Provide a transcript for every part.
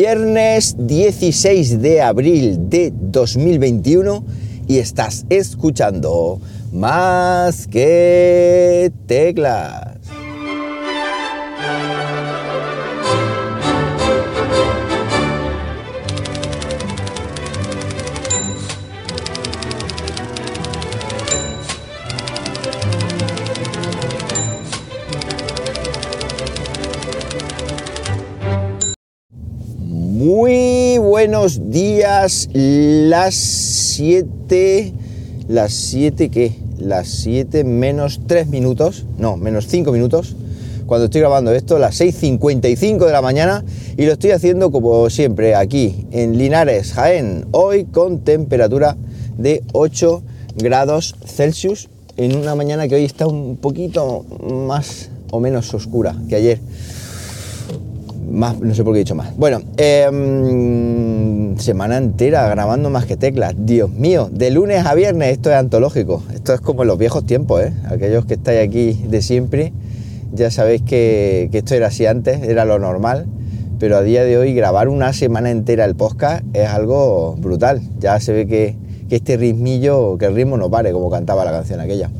Viernes 16 de abril de 2021 y estás escuchando más que teclas. Días, las 7, las 7 qué, las 7 menos 3 minutos, no, menos 5 minutos, cuando estoy grabando esto, las 6.55 de la mañana y lo estoy haciendo como siempre aquí en Linares, Jaén, hoy con temperatura de 8 grados Celsius en una mañana que hoy está un poquito más o menos oscura que ayer más, no sé por qué he dicho más. Bueno, em, semana entera grabando más que teclas. Dios mío, de lunes a viernes esto es antológico. Esto es como en los viejos tiempos, ¿eh? Aquellos que estáis aquí de siempre, ya sabéis que, esto era así antes, era lo normal. Pero a día de hoy grabar una semana entera el podcast es algo brutal. Ya se ve que, este ritmillo, que el ritmo no pare, como cantaba la canción aquella.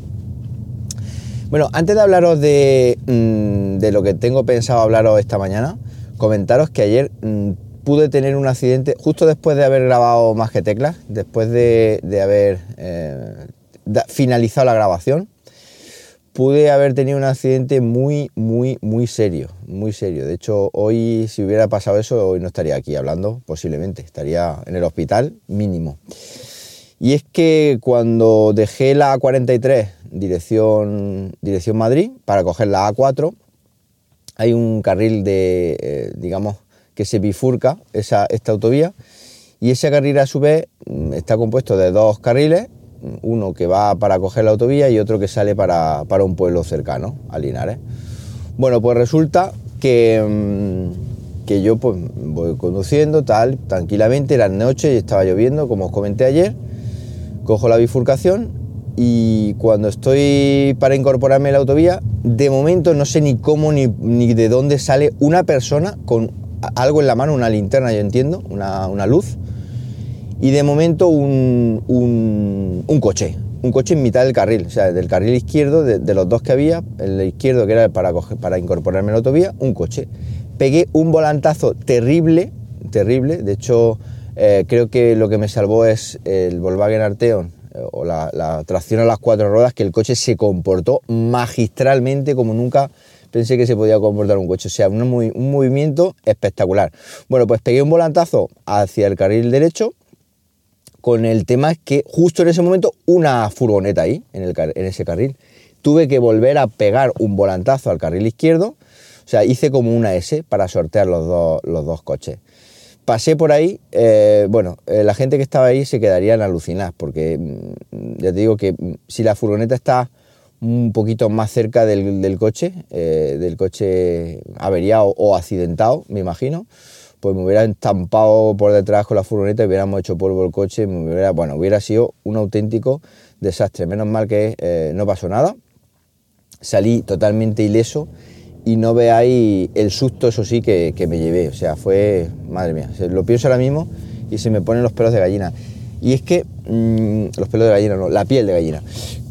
Bueno, antes de hablaros de, mm, de lo que tengo pensado hablaros esta mañana, comentaros que ayer mm, pude tener un accidente justo después de haber grabado más que teclas, después de, haber eh, finalizado la grabación, pude haber tenido un accidente muy, muy, muy serio, muy serio. De hecho, hoy si hubiera pasado eso, hoy no estaría aquí hablando, posiblemente, estaría en el hospital mínimo. Y es que cuando dejé la A43 dirección, dirección Madrid para coger la A4, hay un carril de, eh, digamos, que se bifurca esa, esta autovía y ese carril a su vez mm, está compuesto de dos carriles, uno que va para coger la autovía y otro que sale para, un pueblo cercano, a Linares. Bueno, pues resulta que, mm, que yo pues voy conduciendo tal, tranquilamente, era noche y estaba lloviendo, como os comenté ayer, cojo la bifurcación y cuando estoy para incorporarme a la autovía, de momento no sé ni cómo ni, de dónde sale una persona con algo en la mano, una linterna, yo entiendo, una, luz, y de momento un, un, coche, un coche en mitad del carril, o sea, del carril izquierdo, de, los dos que había, el izquierdo que era para, para incorporarme a la autovía, un coche. Pegué un volantazo terrible, terrible, de hecho eh, creo que lo que me salvó es el Volkswagen Arteon o la, tracción a las cuatro ruedas, que el coche se comportó magistralmente como nunca pensé que se podía comportar un coche. O sea, un, movimiento espectacular. Bueno, pues pegué un volantazo hacia el carril derecho. Con el tema es que justo en ese momento una furgoneta ahí, en ese carril. Tuve que volver a pegar un volantazo al carril izquierdo. O sea, hice como una S para sortear los los dos coches pasé por ahí, eh, bueno, eh, la gente que estaba ahí se quedarían alucinadas, porque mm, ya te digo que mm, si la furgoneta está un poquito más cerca del, coche, eh, del coche averiado o accidentado, me imagino, pues me hubiera estampado por detrás con la furgoneta y hubiéramos hecho polvo el coche, me hubiera, bueno, hubiera sido un auténtico desastre. Menos mal que no pasó nada, salí totalmente ileso y no veáis el susto, eso sí, que, me llevé. O sea, fue, madre mía, lo pienso ahora mismo y se me ponen los pelos de gallina. Y es que, mm, los pelos de gallina, no, la piel de gallina,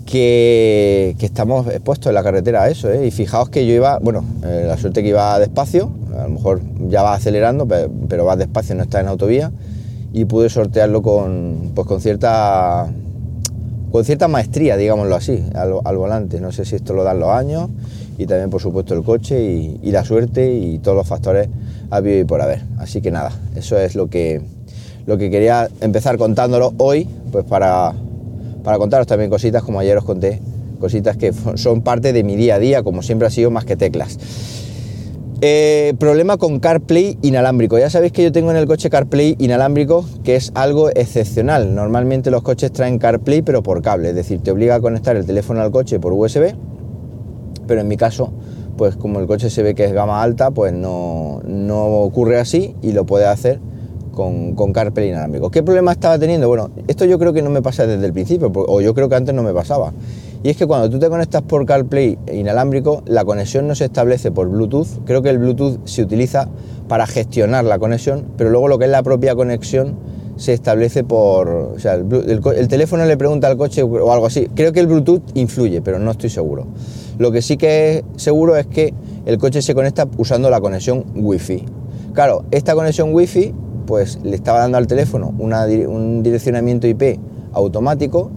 que, estamos expuestos en la carretera a eso, ¿eh? Y fijaos que yo iba, bueno, eh, la suerte que iba despacio, a lo mejor ya va acelerando, pero, va despacio, no está en autovía, y pude sortearlo con, pues con cierta con cierta maestría, digámoslo así, al, al volante. No sé si esto lo dan los años y también por supuesto el coche y, la suerte y todos los factores habido y por haber. Así que nada, eso es lo que, lo que quería empezar contándolo hoy, pues para, para contaros también cositas como ayer os conté, cositas que son parte de mi día a día, como siempre ha sido más que teclas. Eh, problema con CarPlay inalámbrico. Ya sabéis que yo tengo en el coche CarPlay inalámbrico, que es algo excepcional. Normalmente los coches traen CarPlay, pero por cable, es decir, te obliga a conectar el teléfono al coche por USB pero en mi caso, pues como el coche se ve que es gama alta, pues no, ocurre así y lo puede hacer con, con CarPlay inalámbrico. ¿Qué problema estaba teniendo? Bueno, esto yo creo que no me pasa desde el principio, o yo creo que antes no me pasaba. Y es que cuando tú te conectas por CarPlay inalámbrico, la conexión no se establece por Bluetooth. Creo que el Bluetooth se utiliza para gestionar la conexión, pero luego lo que es la propia conexión se establece por... O sea, el, teléfono le pregunta al coche o algo así. Creo que el Bluetooth influye, pero no estoy seguro. Lo que sí que es seguro es que el coche se conecta usando la conexión Wi-Fi. Claro, esta conexión Wi-Fi pues le estaba dando al teléfono un direccionamiento IP automático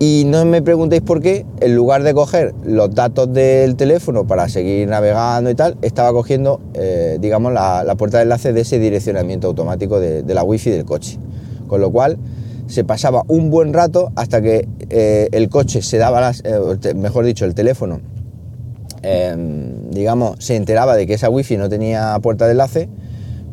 y no me preguntéis por qué, en lugar de coger los datos del teléfono para seguir navegando y tal, estaba cogiendo, eh, digamos, la, puerta de enlace de ese direccionamiento automático de, la wifi del coche. Con lo cual, se pasaba un buen rato hasta que eh, el coche se daba las, eh, mejor dicho, el teléfono, em, digamos, se enteraba de que esa wifi no tenía puerta de enlace,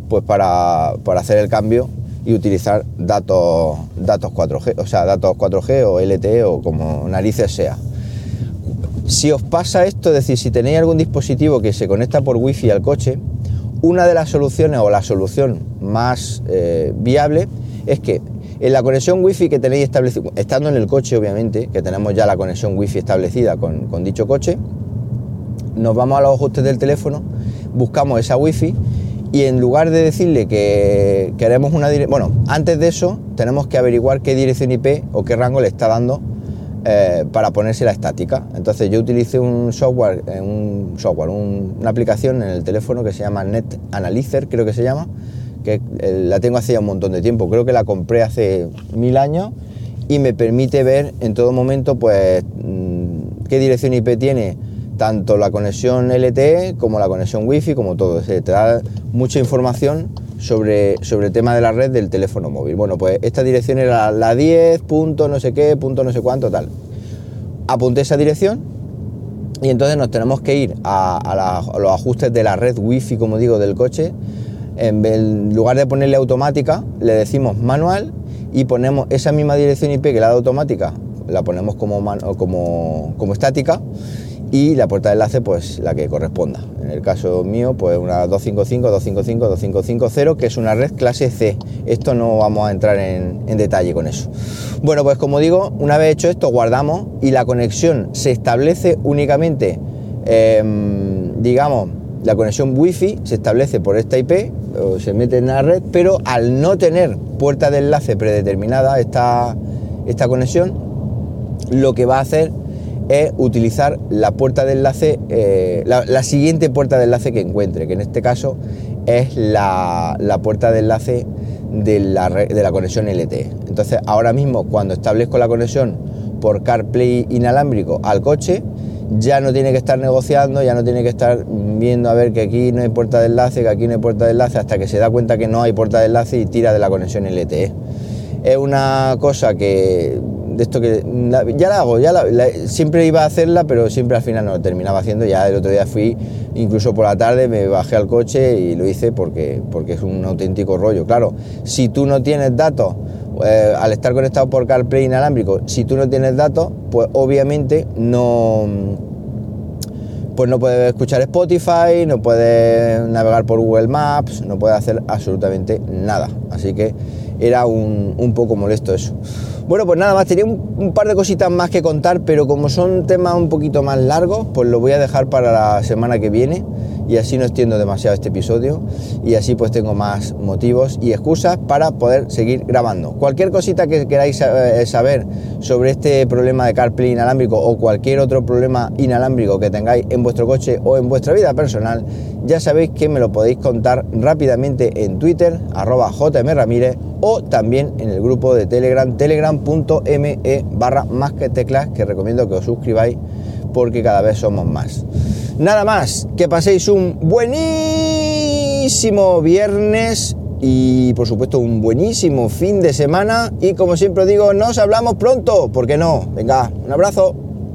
pues para, para hacer el cambio y utilizar datos, datos 4G, o sea, datos 4G o LTE o como narices sea. Si os pasa esto, es decir, si tenéis algún dispositivo que se conecta por wifi al coche, una de las soluciones o la solución más eh, viable es que en la conexión wifi que tenéis establecida, estando en el coche obviamente, que tenemos ya la conexión wifi establecida con, con dicho coche, nos vamos a los ajustes del teléfono, buscamos esa wifi y en lugar de decirle que queremos una dirección, bueno, antes de eso tenemos que averiguar qué dirección IP o qué rango le está dando eh, para ponerse la estática. Entonces yo utilicé un software, eh, un software, una aplicación en el teléfono que se llama Net Analyzer, creo que se llama, que eh, la tengo hace ya un montón de tiempo, creo que la compré hace mil años y me permite ver en todo momento pues mm, qué dirección IP tiene tanto la conexión LTE como la conexión Wi-Fi, como todo. te da mucha información sobre, sobre el tema de la red del teléfono móvil. Bueno, pues esta dirección era la 10, punto no sé qué, punto no sé cuánto, tal. Apunté esa dirección y entonces nos tenemos que ir a, los ajustes de la red Wi-Fi, como digo, del coche. En, lugar de ponerle automática, le decimos manual y ponemos esa misma dirección IP que la de automática, la ponemos como, como, como estática y la puerta de enlace pues la que corresponda. En el caso mío pues una 255, 255, 2550 que es una red clase C. Esto no vamos a entrar en, detalle con eso. Bueno pues como digo, una vez hecho esto guardamos y la conexión se establece únicamente, em, digamos, la conexión wifi se establece por esta IP, o se mete en la red, pero al no tener puerta de enlace predeterminada esta, esta conexión, lo que va a hacer es utilizar la puerta de enlace, eh, la, siguiente puerta de enlace que encuentre, que en este caso es la, puerta de enlace de la, de la conexión LTE. Entonces, ahora mismo, cuando establezco la conexión por CarPlay inalámbrico al coche, ya no tiene que estar negociando, ya no tiene que estar viendo a ver que aquí no hay puerta de enlace, que aquí no hay puerta de enlace, hasta que se da cuenta que no hay puerta de enlace y tira de la conexión LTE. Es una cosa que de esto que ya la hago, ya siempre iba a hacerla, pero siempre al final no lo terminaba haciendo. Ya el otro día fui, incluso por la tarde, me bajé al coche y lo hice porque, porque es un auténtico rollo. Claro, si tú no tienes datos, eh, al estar conectado por CarPlay inalámbrico, si tú no tienes datos, pues obviamente no pues no puedes escuchar Spotify, no puedes navegar por Google Maps, no puedes hacer absolutamente nada. Así que era un, un poco molesto eso. Bueno, pues nada más, tenía un, par de cositas más que contar, pero como son temas un poquito más largos, pues lo voy a dejar para la semana que viene y así no extiendo demasiado este episodio y así pues tengo más motivos y excusas para poder seguir grabando. Cualquier cosita que queráis eh, saber sobre este problema de CarPlay inalámbrico o cualquier otro problema inalámbrico que tengáis en vuestro coche o en vuestra vida personal, ya sabéis que me lo podéis contar rápidamente en Twitter, arroba jmramírez o también en el grupo de Telegram, telegram.me barra más que teclas, que recomiendo que os suscribáis porque cada vez somos más. Nada más, que paséis un buenísimo viernes y por supuesto un buenísimo fin de semana y como siempre digo, nos hablamos pronto, ¿por qué no? Venga, un abrazo.